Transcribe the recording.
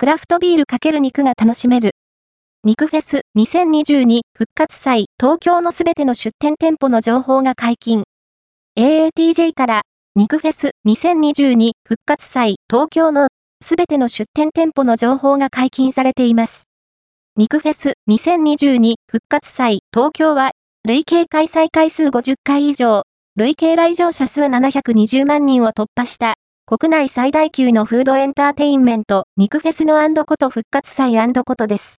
クラフトビール×肉が楽しめる。肉フェス2022復活祭東京のすべての出店店舗の情報が解禁。AATJ から肉フェス2022復活祭東京のすべての出店店舗の情報が解禁されています。肉フェス2022復活祭東京は累計開催回数50回以上、累計来場者数720万人を突破した国内最大級のフードエンターテインメント肉フェスのこと復活祭ことです。